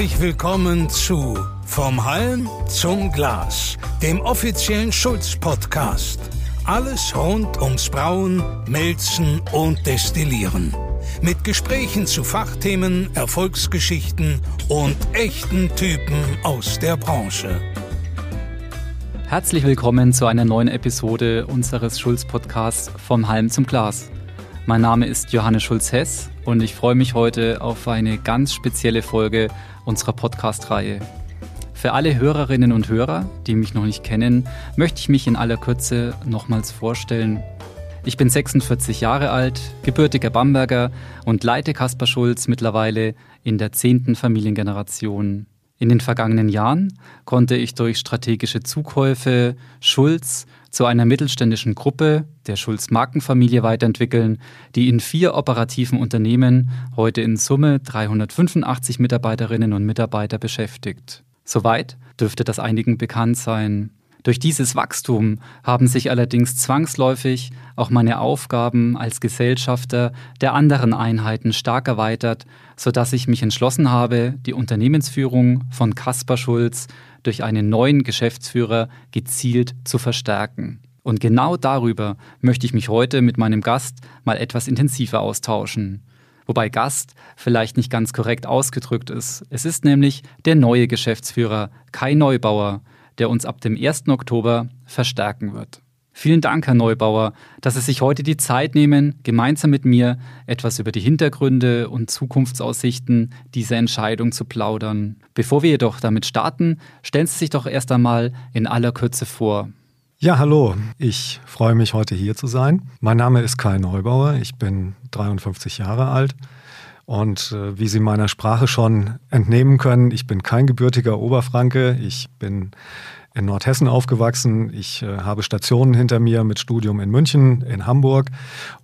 Herzlich willkommen zu Vom Halm zum Glas, dem offiziellen Schulz-Podcast. Alles rund ums Brauen, Melzen und Destillieren. Mit Gesprächen zu Fachthemen, Erfolgsgeschichten und echten Typen aus der Branche. Herzlich willkommen zu einer neuen Episode unseres Schulz-Podcasts Vom Halm zum Glas. Mein Name ist Johannes Schulz-Hess und ich freue mich heute auf eine ganz spezielle Folge unserer Podcast-Reihe. Für alle Hörerinnen und Hörer, die mich noch nicht kennen, möchte ich mich in aller Kürze nochmals vorstellen. Ich bin 46 Jahre alt, gebürtiger Bamberger und leite Kaspar Schulz mittlerweile in der zehnten Familiengeneration. In den vergangenen Jahren konnte ich durch strategische Zukäufe Schulz zu einer mittelständischen Gruppe der Schulz-Markenfamilie weiterentwickeln, die in vier operativen Unternehmen heute in Summe 385 Mitarbeiterinnen und Mitarbeiter beschäftigt. Soweit dürfte das einigen bekannt sein. Durch dieses Wachstum haben sich allerdings zwangsläufig auch meine Aufgaben als Gesellschafter der anderen Einheiten stark erweitert, sodass ich mich entschlossen habe, die Unternehmensführung von Kaspar Schulz durch einen neuen Geschäftsführer gezielt zu verstärken. Und genau darüber möchte ich mich heute mit meinem Gast mal etwas intensiver austauschen. Wobei Gast vielleicht nicht ganz korrekt ausgedrückt ist. Es ist nämlich der neue Geschäftsführer Kai Neubauer, der uns ab dem 1. Oktober verstärken wird. Vielen Dank, Herr Neubauer, dass Sie sich heute die Zeit nehmen, gemeinsam mit mir etwas über die Hintergründe und Zukunftsaussichten dieser Entscheidung zu plaudern. Bevor wir jedoch damit starten, stellen Sie sich doch erst einmal in aller Kürze vor. Ja, hallo. Ich freue mich, heute hier zu sein. Mein Name ist Kai Neubauer. Ich bin 53 Jahre alt. Und äh, wie Sie meiner Sprache schon entnehmen können, ich bin kein gebürtiger Oberfranke. Ich bin in Nordhessen aufgewachsen. Ich äh, habe Stationen hinter mir mit Studium in München, in Hamburg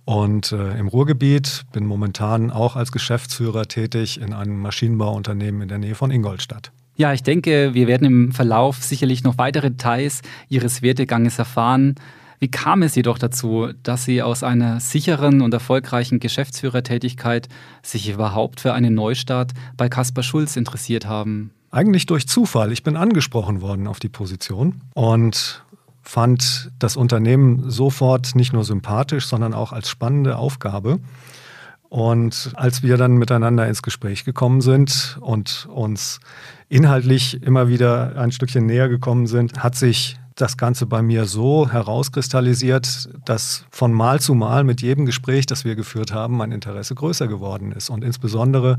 und äh, im Ruhrgebiet. Bin momentan auch als Geschäftsführer tätig in einem Maschinenbauunternehmen in der Nähe von Ingolstadt. Ja, ich denke, wir werden im Verlauf sicherlich noch weitere Details Ihres Werdeganges erfahren. Wie kam es jedoch dazu, dass Sie aus einer sicheren und erfolgreichen Geschäftsführertätigkeit sich überhaupt für einen Neustart bei Caspar Schulz interessiert haben? Eigentlich durch Zufall. Ich bin angesprochen worden auf die Position und fand das Unternehmen sofort nicht nur sympathisch, sondern auch als spannende Aufgabe. Und als wir dann miteinander ins Gespräch gekommen sind und uns inhaltlich immer wieder ein Stückchen näher gekommen sind, hat sich das Ganze bei mir so herauskristallisiert, dass von Mal zu Mal mit jedem Gespräch, das wir geführt haben, mein Interesse größer geworden ist. Und insbesondere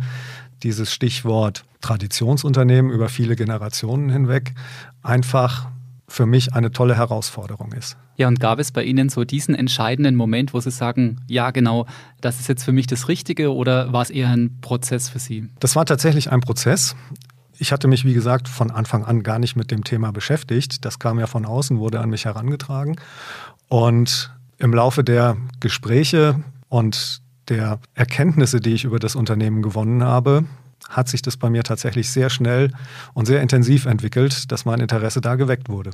dieses Stichwort Traditionsunternehmen über viele Generationen hinweg einfach für mich eine tolle Herausforderung ist. Ja, und gab es bei Ihnen so diesen entscheidenden Moment, wo Sie sagen, ja genau, das ist jetzt für mich das Richtige oder war es eher ein Prozess für Sie? Das war tatsächlich ein Prozess. Ich hatte mich, wie gesagt, von Anfang an gar nicht mit dem Thema beschäftigt. Das kam ja von außen, wurde an mich herangetragen. Und im Laufe der Gespräche und der Erkenntnisse, die ich über das Unternehmen gewonnen habe, hat sich das bei mir tatsächlich sehr schnell und sehr intensiv entwickelt, dass mein Interesse da geweckt wurde.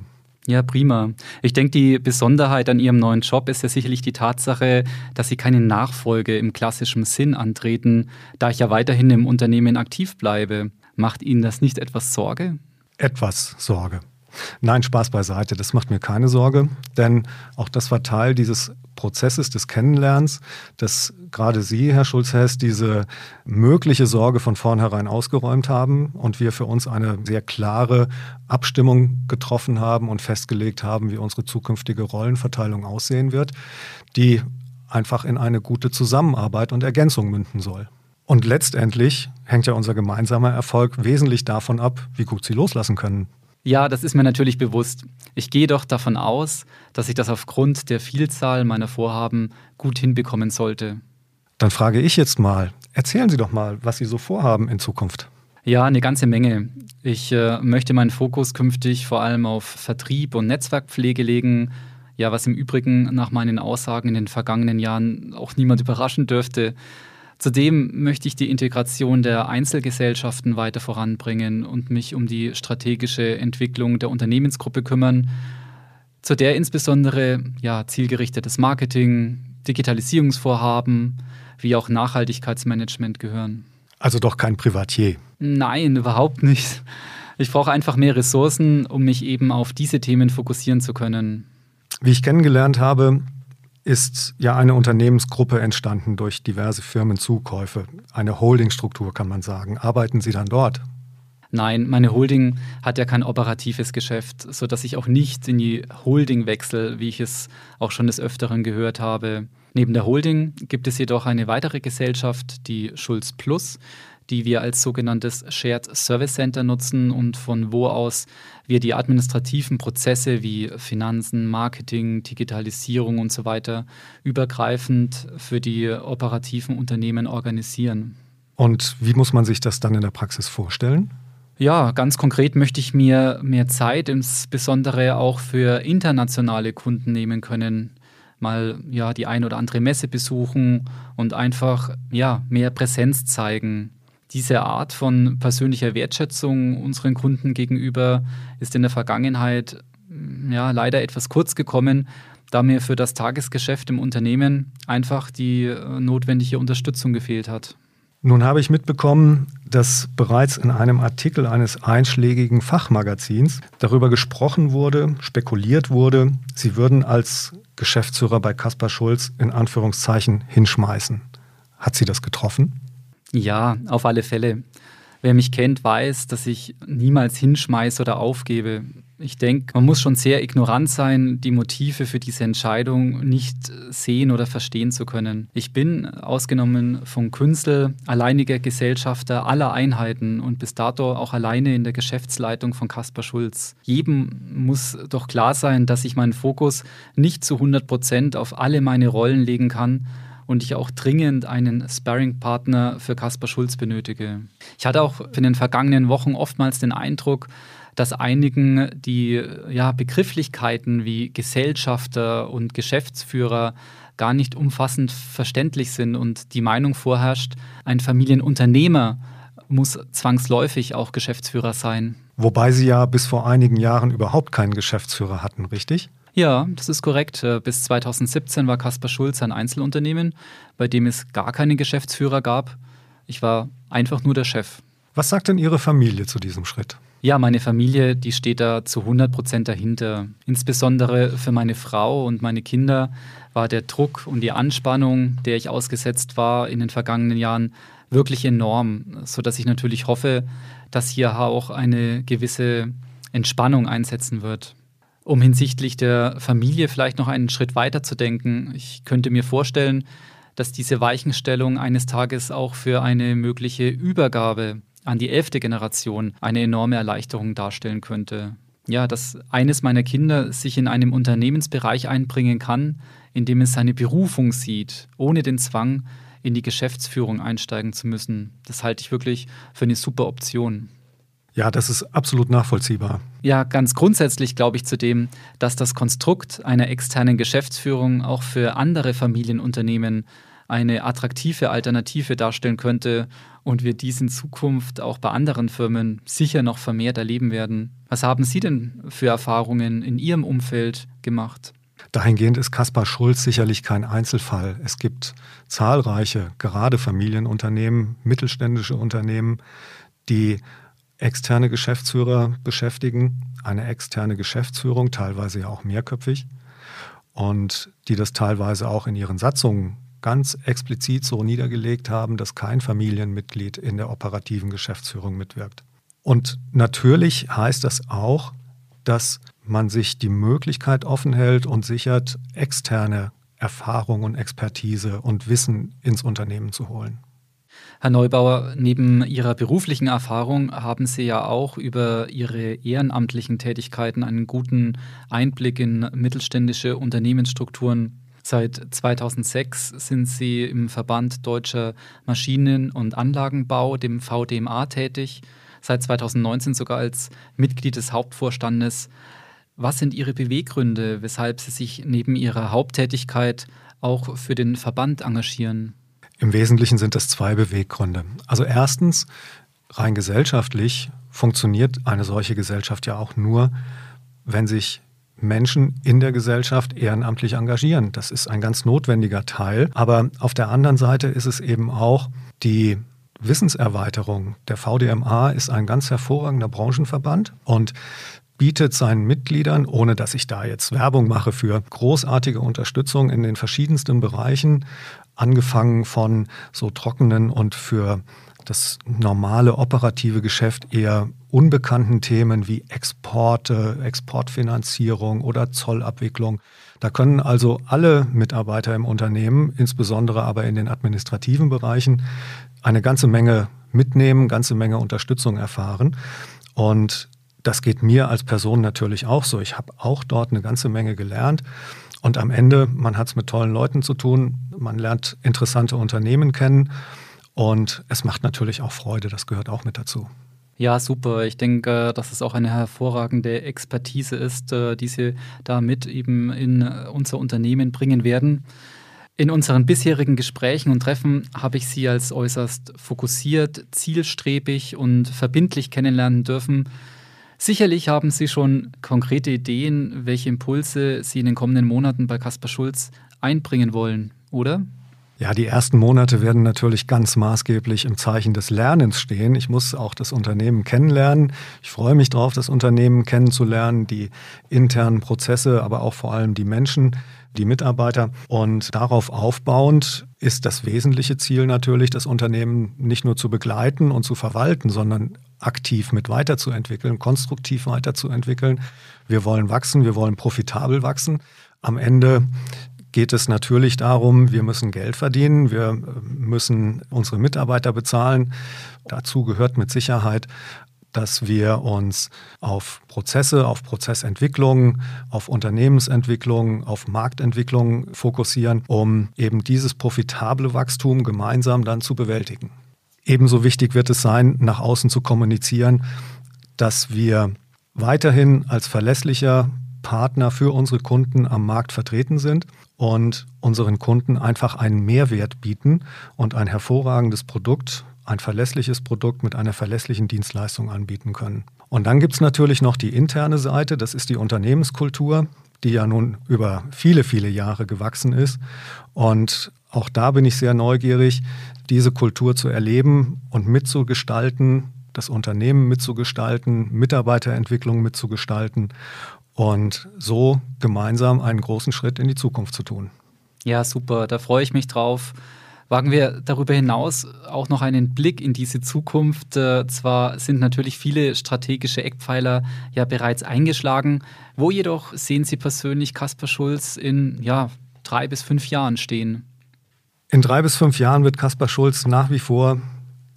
Ja, prima. Ich denke, die Besonderheit an Ihrem neuen Job ist ja sicherlich die Tatsache, dass Sie keine Nachfolge im klassischen Sinn antreten, da ich ja weiterhin im Unternehmen aktiv bleibe. Macht Ihnen das nicht etwas Sorge? Etwas Sorge. Nein, Spaß beiseite, das macht mir keine Sorge, denn auch das war Teil dieses Prozesses des Kennenlernens, dass gerade Sie, Herr Schulz-Hess, diese mögliche Sorge von vornherein ausgeräumt haben und wir für uns eine sehr klare Abstimmung getroffen haben und festgelegt haben, wie unsere zukünftige Rollenverteilung aussehen wird, die einfach in eine gute Zusammenarbeit und Ergänzung münden soll. Und letztendlich hängt ja unser gemeinsamer Erfolg wesentlich davon ab, wie gut sie loslassen können. Ja, das ist mir natürlich bewusst. Ich gehe doch davon aus, dass ich das aufgrund der Vielzahl meiner Vorhaben gut hinbekommen sollte. Dann frage ich jetzt mal, erzählen Sie doch mal, was Sie so vorhaben in Zukunft. Ja, eine ganze Menge. Ich äh, möchte meinen Fokus künftig vor allem auf Vertrieb und Netzwerkpflege legen. Ja, was im Übrigen nach meinen Aussagen in den vergangenen Jahren auch niemand überraschen dürfte. Zudem möchte ich die Integration der Einzelgesellschaften weiter voranbringen und mich um die strategische Entwicklung der Unternehmensgruppe kümmern, zu der insbesondere ja, zielgerichtetes Marketing, Digitalisierungsvorhaben wie auch Nachhaltigkeitsmanagement gehören. Also doch kein Privatier. Nein, überhaupt nicht. Ich brauche einfach mehr Ressourcen, um mich eben auf diese Themen fokussieren zu können. Wie ich kennengelernt habe, ist ja eine Unternehmensgruppe entstanden durch diverse Firmenzukäufe. Eine Holdingstruktur kann man sagen. Arbeiten Sie dann dort? Nein, meine Holding hat ja kein operatives Geschäft, sodass ich auch nicht in die Holding wechsle, wie ich es auch schon des Öfteren gehört habe. Neben der Holding gibt es jedoch eine weitere Gesellschaft, die Schulz Plus, die wir als sogenanntes Shared Service Center nutzen und von wo aus wir die administrativen Prozesse wie Finanzen, Marketing, Digitalisierung und so weiter übergreifend für die operativen Unternehmen organisieren. Und wie muss man sich das dann in der Praxis vorstellen? Ja, ganz konkret möchte ich mir mehr Zeit, insbesondere auch für internationale Kunden nehmen können. Mal ja die ein oder andere Messe besuchen und einfach ja mehr Präsenz zeigen diese Art von persönlicher Wertschätzung unseren Kunden gegenüber ist in der Vergangenheit mm, ja, leider etwas kurz gekommen, da mir für das Tagesgeschäft im Unternehmen einfach die äh, notwendige Unterstützung gefehlt hat. Nun habe ich mitbekommen, dass bereits in einem Artikel eines einschlägigen Fachmagazins darüber gesprochen wurde, spekuliert wurde, Sie würden als Geschäftsführer bei Kaspar Schulz in Anführungszeichen hinschmeißen. Hat Sie das getroffen? Ja, auf alle Fälle. Wer mich kennt, weiß, dass ich niemals hinschmeiße oder aufgebe. Ich denke, man muss schon sehr ignorant sein, die Motive für diese Entscheidung nicht sehen oder verstehen zu können. Ich bin, ausgenommen von Künzel, alleiniger Gesellschafter aller Einheiten und bis dato auch alleine in der Geschäftsleitung von Kaspar Schulz. Jedem muss doch klar sein, dass ich meinen Fokus nicht zu 100 Prozent auf alle meine Rollen legen kann und ich auch dringend einen Sparring-Partner für Kaspar Schulz benötige. Ich hatte auch in den vergangenen Wochen oftmals den Eindruck, dass einigen die ja, Begrifflichkeiten wie Gesellschafter und Geschäftsführer gar nicht umfassend verständlich sind und die Meinung vorherrscht, ein Familienunternehmer muss zwangsläufig auch Geschäftsführer sein. Wobei Sie ja bis vor einigen Jahren überhaupt keinen Geschäftsführer hatten, richtig? Ja, das ist korrekt. Äh, bis 2017 war Kaspar Schulz ein Einzelunternehmen, bei dem es gar keinen Geschäftsführer gab. Ich war einfach nur der Chef. Was sagt denn Ihre Familie zu diesem Schritt? Ja, meine Familie, die steht da zu 100 Prozent dahinter. Insbesondere für meine Frau und meine Kinder war der Druck und die Anspannung, der ich ausgesetzt war in den vergangenen Jahren, wirklich enorm, sodass ich natürlich hoffe, dass hier auch eine gewisse Entspannung einsetzen wird um hinsichtlich der Familie vielleicht noch einen Schritt weiter zu denken. Ich könnte mir vorstellen, dass diese Weichenstellung eines Tages auch für eine mögliche Übergabe an die elfte Generation eine enorme Erleichterung darstellen könnte. Ja, dass eines meiner Kinder sich in einem Unternehmensbereich einbringen kann, in dem es seine Berufung sieht, ohne den Zwang, in die Geschäftsführung einsteigen zu müssen. Das halte ich wirklich für eine super Option. Ja, das ist absolut nachvollziehbar. Ja, ganz grundsätzlich glaube ich zudem, dass das Konstrukt einer externen Geschäftsführung auch für andere Familienunternehmen eine attraktive Alternative darstellen könnte und wir dies in Zukunft auch bei anderen Firmen sicher noch vermehrt erleben werden. Was haben Sie denn für Erfahrungen in Ihrem Umfeld gemacht? Dahingehend ist Kaspar Schulz sicherlich kein Einzelfall. Es gibt zahlreiche, gerade Familienunternehmen, mittelständische Unternehmen, die externe Geschäftsführer beschäftigen, eine externe Geschäftsführung, teilweise ja auch mehrköpfig, und die das teilweise auch in ihren Satzungen ganz explizit so niedergelegt haben, dass kein Familienmitglied in der operativen Geschäftsführung mitwirkt. Und natürlich heißt das auch, dass man sich die Möglichkeit offen hält und sichert, externe Erfahrung und Expertise und Wissen ins Unternehmen zu holen. Herr Neubauer, neben Ihrer beruflichen Erfahrung haben Sie ja auch über Ihre ehrenamtlichen Tätigkeiten einen guten Einblick in mittelständische Unternehmensstrukturen. Seit 2006 sind Sie im Verband Deutscher Maschinen- und Anlagenbau, dem VDMA, tätig, seit 2019 sogar als Mitglied des Hauptvorstandes. Was sind Ihre Beweggründe, weshalb Sie sich neben Ihrer Haupttätigkeit auch für den Verband engagieren? Im Wesentlichen sind es zwei Beweggründe. Also erstens, rein gesellschaftlich funktioniert eine solche Gesellschaft ja auch nur, wenn sich Menschen in der Gesellschaft ehrenamtlich engagieren. Das ist ein ganz notwendiger Teil. Aber auf der anderen Seite ist es eben auch die Wissenserweiterung. Der VDMA ist ein ganz hervorragender Branchenverband und bietet seinen Mitgliedern, ohne dass ich da jetzt Werbung mache für großartige Unterstützung in den verschiedensten Bereichen, angefangen von so trockenen und für das normale operative Geschäft eher unbekannten Themen wie Exporte, Exportfinanzierung oder Zollabwicklung. Da können also alle Mitarbeiter im Unternehmen, insbesondere aber in den administrativen Bereichen, eine ganze Menge mitnehmen, ganze Menge Unterstützung erfahren. Und das geht mir als Person natürlich auch so. Ich habe auch dort eine ganze Menge gelernt. Und am Ende, man hat es mit tollen Leuten zu tun, man lernt interessante Unternehmen kennen und es macht natürlich auch Freude, das gehört auch mit dazu. Ja, super. Ich denke, dass es auch eine hervorragende Expertise ist, äh, die Sie da mit eben in unser Unternehmen bringen werden. In unseren bisherigen Gesprächen und Treffen habe ich Sie als äußerst fokussiert, zielstrebig und verbindlich kennenlernen dürfen. Sicherlich haben Sie schon konkrete Ideen, welche Impulse Sie in den kommenden Monaten bei Caspar Schulz einbringen wollen, oder? Ja, die ersten Monate werden natürlich ganz maßgeblich im Zeichen des Lernens stehen. Ich muss auch das Unternehmen kennenlernen. Ich freue mich darauf, das Unternehmen kennenzulernen, die internen Prozesse, aber auch vor allem die Menschen, die Mitarbeiter. Und darauf aufbauend ist das wesentliche Ziel natürlich, das Unternehmen nicht nur zu begleiten und zu verwalten, sondern aktiv mit weiterzuentwickeln, konstruktiv weiterzuentwickeln. Wir wollen wachsen, wir wollen profitabel wachsen. Am Ende geht es natürlich darum, wir müssen Geld verdienen, wir müssen unsere Mitarbeiter bezahlen. Dazu gehört mit Sicherheit dass wir uns auf Prozesse, auf Prozessentwicklung, auf Unternehmensentwicklung, auf Marktentwicklung fokussieren, um eben dieses profitable Wachstum gemeinsam dann zu bewältigen. Ebenso wichtig wird es sein, nach außen zu kommunizieren, dass wir weiterhin als verlässlicher Partner für unsere Kunden am Markt vertreten sind und unseren Kunden einfach einen Mehrwert bieten und ein hervorragendes Produkt, ein verlässliches Produkt mit einer verlässlichen Dienstleistung anbieten können. Und dann gibt es natürlich noch die interne Seite, das ist die Unternehmenskultur, die ja nun über viele, viele Jahre gewachsen ist. Und auch da bin ich sehr neugierig, diese Kultur zu erleben und mitzugestalten, das Unternehmen mitzugestalten, Mitarbeiterentwicklung mitzugestalten und so gemeinsam einen großen Schritt in die Zukunft zu tun. Ja, super, da freue ich mich drauf. Wagen wir darüber hinaus auch noch einen Blick in diese Zukunft. Äh, zwar sind natürlich viele strategische Eckpfeiler ja bereits eingeschlagen. Wo jedoch sehen Sie persönlich Kaspar Schulz in ja, drei bis fünf Jahren stehen? In drei bis fünf Jahren wird Kaspar Schulz nach wie vor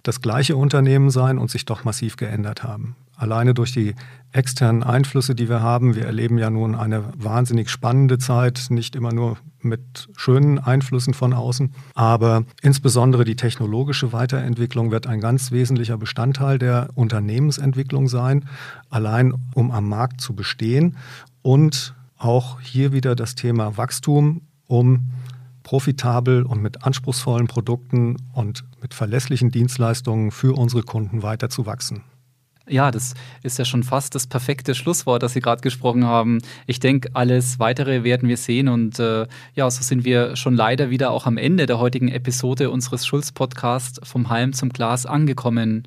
das gleiche Unternehmen sein und sich doch massiv geändert haben. Alleine durch die externen Einflüsse, die wir haben. Wir erleben ja nun eine wahnsinnig spannende Zeit, nicht immer nur mit schönen Einflüssen von außen, aber insbesondere die technologische Weiterentwicklung wird ein ganz wesentlicher Bestandteil der Unternehmensentwicklung sein, allein um am Markt zu bestehen. Und auch hier wieder das Thema Wachstum, um profitabel und mit anspruchsvollen Produkten und mit verlässlichen Dienstleistungen für unsere Kunden weiter zu wachsen. Ja, das ist ja schon fast das perfekte Schlusswort, das Sie gerade gesprochen haben. Ich denke, alles Weitere werden wir sehen und äh, ja, so sind wir schon leider wieder auch am Ende der heutigen Episode unseres Schulz-Podcasts vom Halm zum Glas angekommen.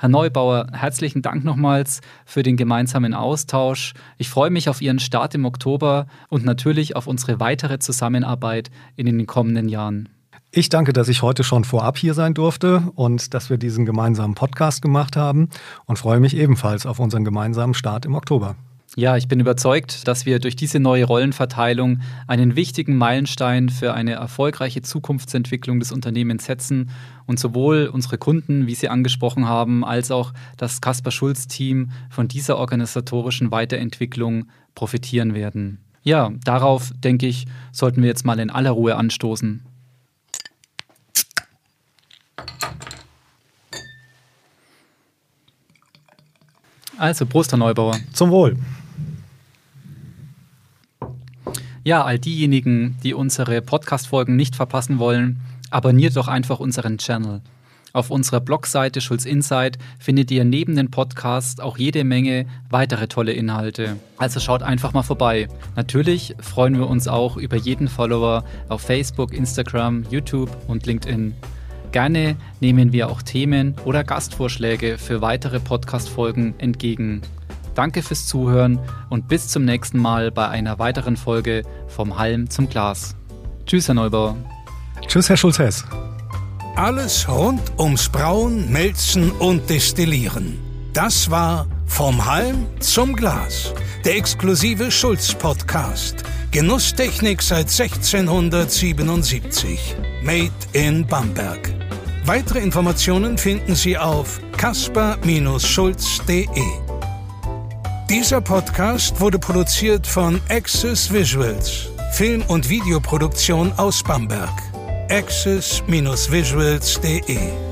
Herr Neubauer, herzlichen Dank nochmals für den gemeinsamen Austausch. Ich freue mich auf Ihren Start im Oktober und natürlich auf unsere weitere Zusammenarbeit in den kommenden Jahren. Ich danke, dass ich heute schon vorab hier sein durfte und dass wir diesen gemeinsamen Podcast gemacht haben und freue mich ebenfalls auf unseren gemeinsamen Start im Oktober. Ja, ich bin überzeugt, dass wir durch diese neue Rollenverteilung einen wichtigen Meilenstein für eine erfolgreiche Zukunftsentwicklung des Unternehmens setzen und sowohl unsere Kunden, wie Sie angesprochen haben, als auch das Kaspar Schulz Team von dieser organisatorischen Weiterentwicklung profitieren werden. Ja, darauf denke ich, sollten wir jetzt mal in aller Ruhe anstoßen. Also, Prost, Herr Neubauer. Zum Wohl. Ja, all diejenigen, die unsere Podcast-Folgen nicht verpassen wollen, abonniert doch einfach unseren Channel. Auf unserer Blogseite Schulz Insight findet ihr neben den Podcasts auch jede Menge weitere tolle Inhalte. Also schaut einfach mal vorbei. Natürlich freuen wir uns auch über jeden Follower auf Facebook, Instagram, YouTube und LinkedIn. Gerne nehmen wir auch Themen oder Gastvorschläge für weitere Podcast-Folgen entgegen. Danke fürs Zuhören und bis zum nächsten Mal bei einer weiteren Folge vom Halm zum Glas. Tschüss, Herr Neubauer. Tschüss, Herr Schulz-Hess. Alles rund ums Brauen, Melzen und Destillieren. Das war Vom Halm zum Glas, der exklusive Schulz-Podcast. Genusstechnik seit 1677. Made in Bamberg. Weitere Informationen finden Sie auf kasper-schulz.de. Dieser Podcast wurde produziert von Access Visuals, Film- und Videoproduktion aus Bamberg. access-visuals.de